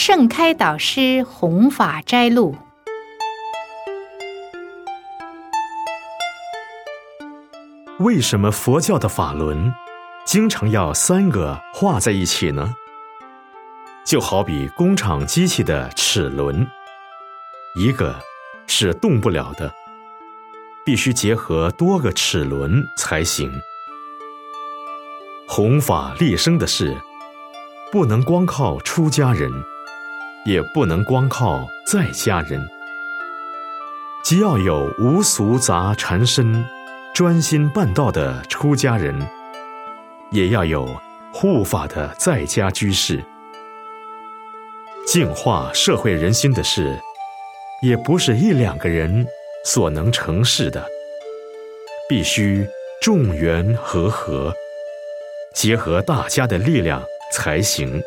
盛开导师弘法摘录。为什么佛教的法轮经常要三个画在一起呢？就好比工厂机器的齿轮，一个是动不了的，必须结合多个齿轮才行。弘法立生的事，不能光靠出家人，也不能光靠在家人，既要有无俗杂缠身。专心办道的出家人，也要有护法的在家居士。净化社会人心的事，也不是一两个人所能成事的，必须众缘和合，结合大家的力量才行。